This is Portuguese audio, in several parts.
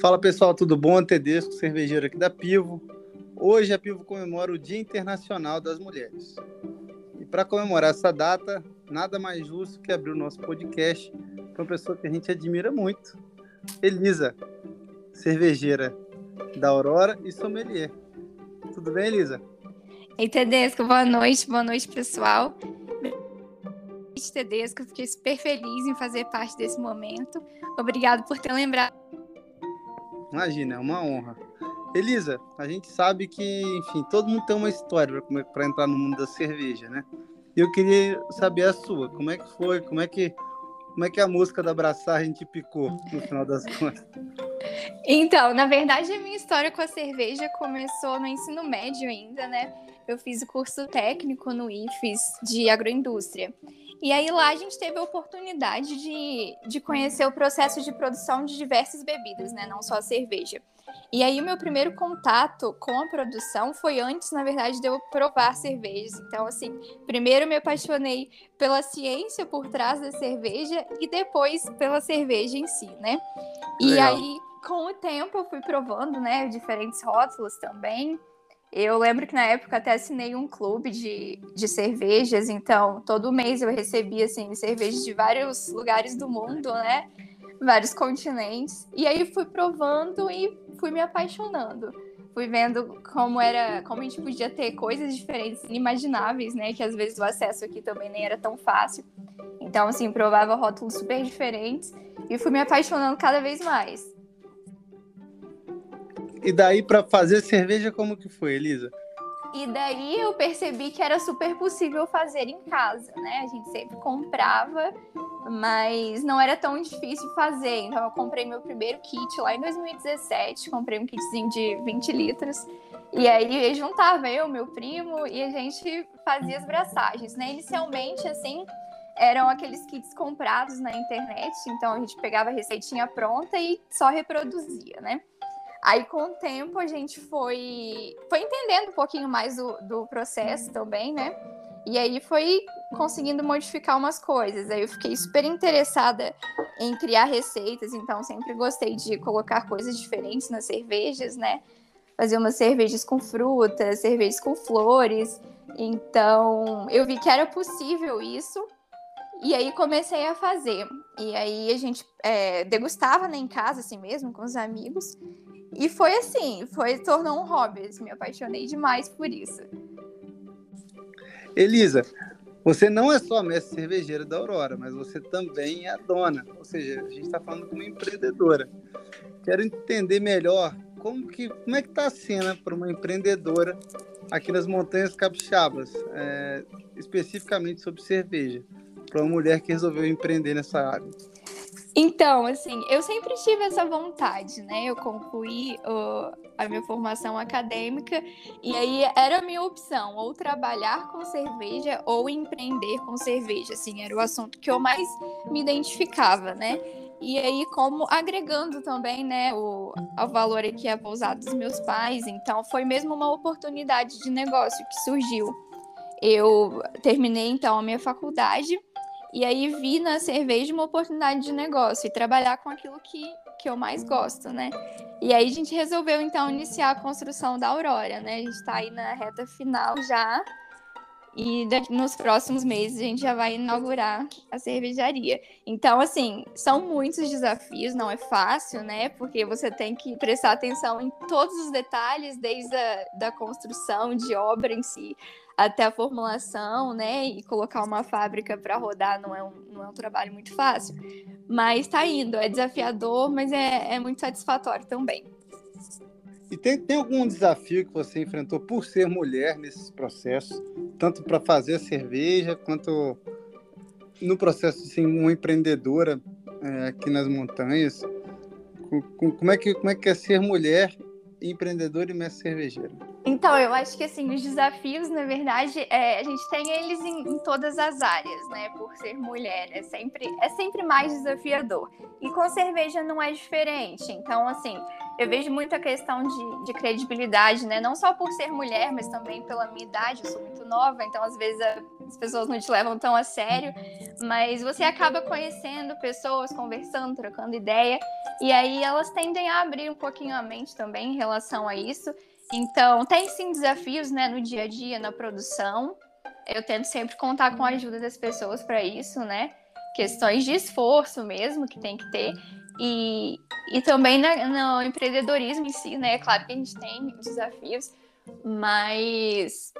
Fala pessoal, tudo bom? Tedesco, cervejeiro aqui da Pivo. Hoje a Pivo comemora o Dia Internacional das Mulheres. E para comemorar essa data, nada mais justo que abrir o nosso podcast com uma pessoa que a gente admira muito, Elisa, cervejeira da Aurora e sommelier. Tudo bem, Elisa? Ei, Tedesco, boa noite, boa noite, pessoal. Tedesco, fiquei super feliz em fazer parte desse momento. Obrigado por ter lembrado Imagina, é uma honra. Elisa, a gente sabe que, enfim, todo mundo tem uma história para entrar no mundo da cerveja, né? Eu queria saber a sua. Como é que foi? Como é que, como é que a música da Abraçagem te picou no final das contas? Então, na verdade, a minha história com a cerveja começou no ensino médio ainda, né? Eu fiz o curso técnico no IFES de agroindústria. E aí lá a gente teve a oportunidade de, de conhecer o processo de produção de diversas bebidas, né? Não só a cerveja. E aí o meu primeiro contato com a produção foi antes, na verdade, de eu provar cervejas. Então, assim, primeiro me apaixonei pela ciência por trás da cerveja e depois pela cerveja em si, né? E Legal. aí, com o tempo, eu fui provando, né, diferentes rótulos também. Eu lembro que na época até assinei um clube de, de cervejas, então todo mês eu recebia assim, cervejas de vários lugares do mundo, né? Vários continentes. E aí fui provando e fui me apaixonando. Fui vendo como era, como a gente podia ter coisas diferentes, inimagináveis, né? Que às vezes o acesso aqui também nem era tão fácil. Então, assim, provava rótulos super diferentes e fui me apaixonando cada vez mais. E daí para fazer cerveja como que foi, Elisa? E daí eu percebi que era super possível fazer em casa, né? A gente sempre comprava, mas não era tão difícil fazer. Então eu comprei meu primeiro kit lá em 2017, comprei um kitzinho de 20 litros. E aí juntava eu, meu primo, e a gente fazia as braçagens, né? Inicialmente, assim, eram aqueles kits comprados na internet, então a gente pegava a receitinha pronta e só reproduzia, né? Aí, com o tempo, a gente foi, foi entendendo um pouquinho mais do, do processo também, né? E aí foi conseguindo modificar umas coisas. Aí eu fiquei super interessada em criar receitas, então sempre gostei de colocar coisas diferentes nas cervejas, né? Fazer umas cervejas com frutas, cervejas com flores. Então eu vi que era possível isso. E aí comecei a fazer. E aí a gente é, degustava né, em casa, assim mesmo, com os amigos. E foi assim, foi tornou um hobby. Assim, me apaixonei demais por isso. Elisa, você não é só mestre cervejeira da Aurora, mas você também é a dona. Ou seja, a gente está falando com uma empreendedora. Quero entender melhor como que como é que está a cena para uma empreendedora aqui nas Montanhas Capixabas, é, especificamente sobre cerveja, para uma mulher que resolveu empreender nessa área. Então, assim, eu sempre tive essa vontade, né? Eu concluí a minha formação acadêmica e aí era a minha opção, ou trabalhar com cerveja ou empreender com cerveja, assim, era o assunto que eu mais me identificava, né? E aí, como agregando também, né, o, o valor aqui a pousada dos meus pais, então foi mesmo uma oportunidade de negócio que surgiu. Eu terminei então a minha faculdade e aí vi na cerveja uma oportunidade de negócio e trabalhar com aquilo que, que eu mais gosto, né? E aí a gente resolveu então iniciar a construção da Aurora, né? A gente está aí na reta final já. E nos próximos meses a gente já vai inaugurar a cervejaria. Então, assim, são muitos desafios, não é fácil, né? Porque você tem que prestar atenção em todos os detalhes, desde a da construção de obra em si até a formulação, né? E colocar uma fábrica para rodar não é, um, não é um trabalho muito fácil. Mas está indo, é desafiador, mas é, é muito satisfatório também. E tem, tem algum desafio que você enfrentou por ser mulher nesses processos, tanto para fazer a cerveja quanto no processo de ser uma empreendedora é, aqui nas montanhas? Como é, que, como é que é ser mulher, empreendedora e mestre cervejeira? Então, eu acho que assim, os desafios, na verdade, é, a gente tem eles em, em, todas as áreas, né? Por ser mulher, é sempre, é sempre mais desafiador. E com cerveja não é diferente. Então, assim, eu vejo muita questão de, de credibilidade, né? Não só por ser mulher, mas também pela minha idade, eu sou muito nova, então às vezes as pessoas não te levam tão a sério, mas você acaba conhecendo pessoas, conversando, trocando ideia, e aí elas tendem a abrir um pouquinho a mente também em relação a isso. Então, tem sim desafios, né, no dia a dia, na produção. Eu tento sempre contar com a ajuda das pessoas para isso, né? Questões de esforço mesmo que tem que ter. E, e também na, no empreendedorismo em si, né? É claro que a gente tem desafios, mas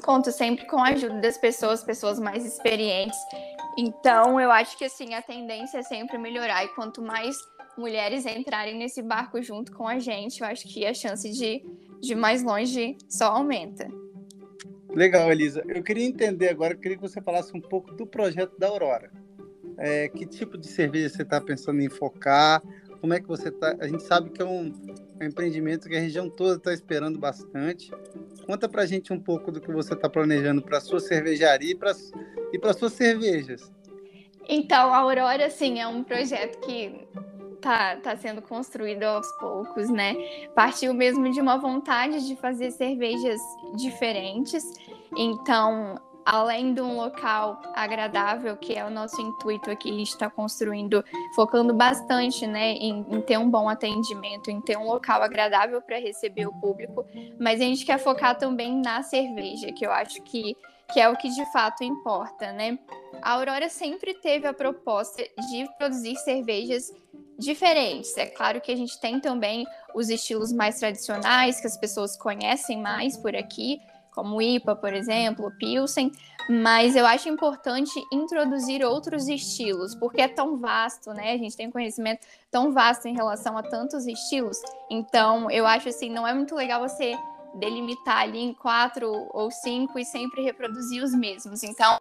conto sempre com a ajuda das pessoas, pessoas mais experientes. Então, eu acho que assim, a tendência é sempre melhorar. E quanto mais mulheres entrarem nesse barco junto com a gente, eu acho que a chance de, de mais longe só aumenta. Legal, Elisa. Eu queria entender agora, eu queria que você falasse um pouco do projeto da Aurora. É, que tipo de cerveja você está pensando em focar? Como é que você está? A gente sabe que é um, um empreendimento que a região toda está esperando bastante. Conta para a gente um pouco do que você está planejando para sua cervejaria e para suas cervejas. Então, a Aurora, sim, é um projeto que tá, tá sendo construído aos poucos, né? Partiu mesmo de uma vontade de fazer cervejas diferentes. Então, além de um local agradável, que é o nosso intuito aqui, a gente está construindo, focando bastante né, em, em, ter um bom atendimento, em ter um local agradável para receber o público, mas a gente quer focar também na cerveja, que eu acho que, que é o que de fato importa, né? A Aurora sempre teve a proposta de produzir cervejas diferentes. É claro que a gente tem também os estilos mais tradicionais que as pessoas conhecem mais por aqui, como IPA, por exemplo, Pilsen, mas eu acho importante introduzir outros estilos, porque é tão vasto, né? A gente tem um conhecimento tão vasto em relação a tantos estilos. Então, eu acho assim, não é muito legal você delimitar ali em quatro ou cinco e sempre reproduzir os mesmos. Então,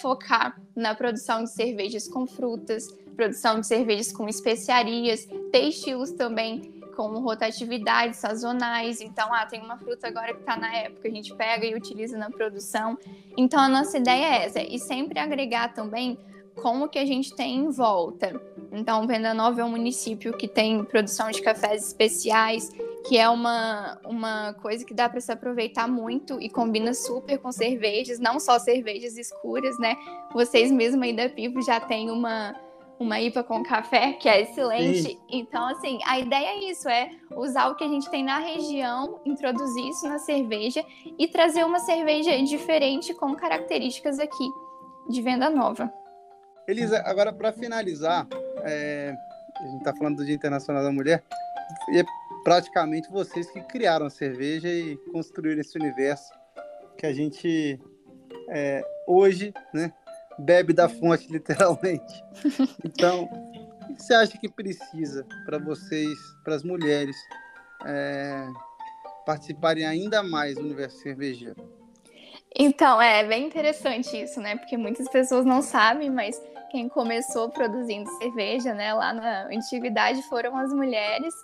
focar na produção de cervejas com frutas, produção de cervejas com especiarias, ter estilos também com rotatividades sazonais. Então, ah, tem uma fruta agora que está na época, a gente pega e utiliza na produção. Então, a nossa ideia é essa, e sempre agregar também como que a gente tem em volta. Então, Venda Nova é um município que tem produção de cafés especiais, que é uma, uma coisa que dá para se aproveitar muito e combina super com cervejas, não só cervejas escuras, né? Vocês mesmos aí da Pivo já têm uma uma IPA com café, que é excelente. Sim. Então, assim, a ideia é isso, é usar o que a gente tem na região, introduzir isso na cerveja e trazer uma cerveja diferente com características aqui de venda nova. Elisa, agora para finalizar, é, a gente está falando do Dia Internacional da Mulher, e é praticamente vocês que criaram a cerveja e construíram esse universo que a gente é, hoje, né, bebe da fonte, literalmente. Então, o que você acha que precisa para vocês, para as mulheres, é, participarem ainda mais do universo cervejeiro? Então, é bem interessante isso, né? Porque muitas pessoas não sabem, mas quem começou produzindo cerveja, né, lá na antiguidade foram as mulheres.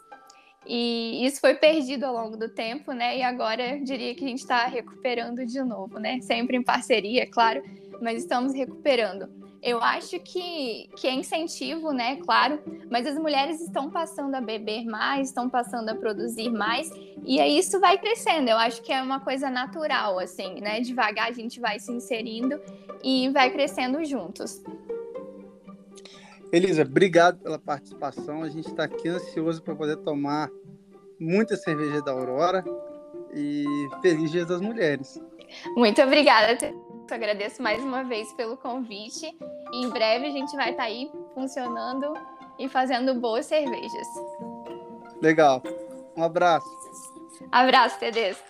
E isso foi perdido ao longo do tempo, né? E agora diria que a gente está recuperando de novo, né? Sempre em parceria, claro, mas estamos recuperando. Eu acho que, que é incentivo, né? Claro, mas as mulheres estão passando a beber mais, estão passando a produzir mais, e aí isso vai crescendo. Eu acho que é uma coisa natural, assim, né? Devagar a gente vai se inserindo e vai crescendo juntos. Elisa, obrigado pela participação. A gente está aqui ansioso para poder tomar muita cerveja da Aurora e feliz Dia das Mulheres. Muito obrigada. Agradeço mais uma vez pelo convite. Em breve a gente vai estar tá aí funcionando e fazendo boas cervejas. Legal. Um abraço. Abraço, Tedesco.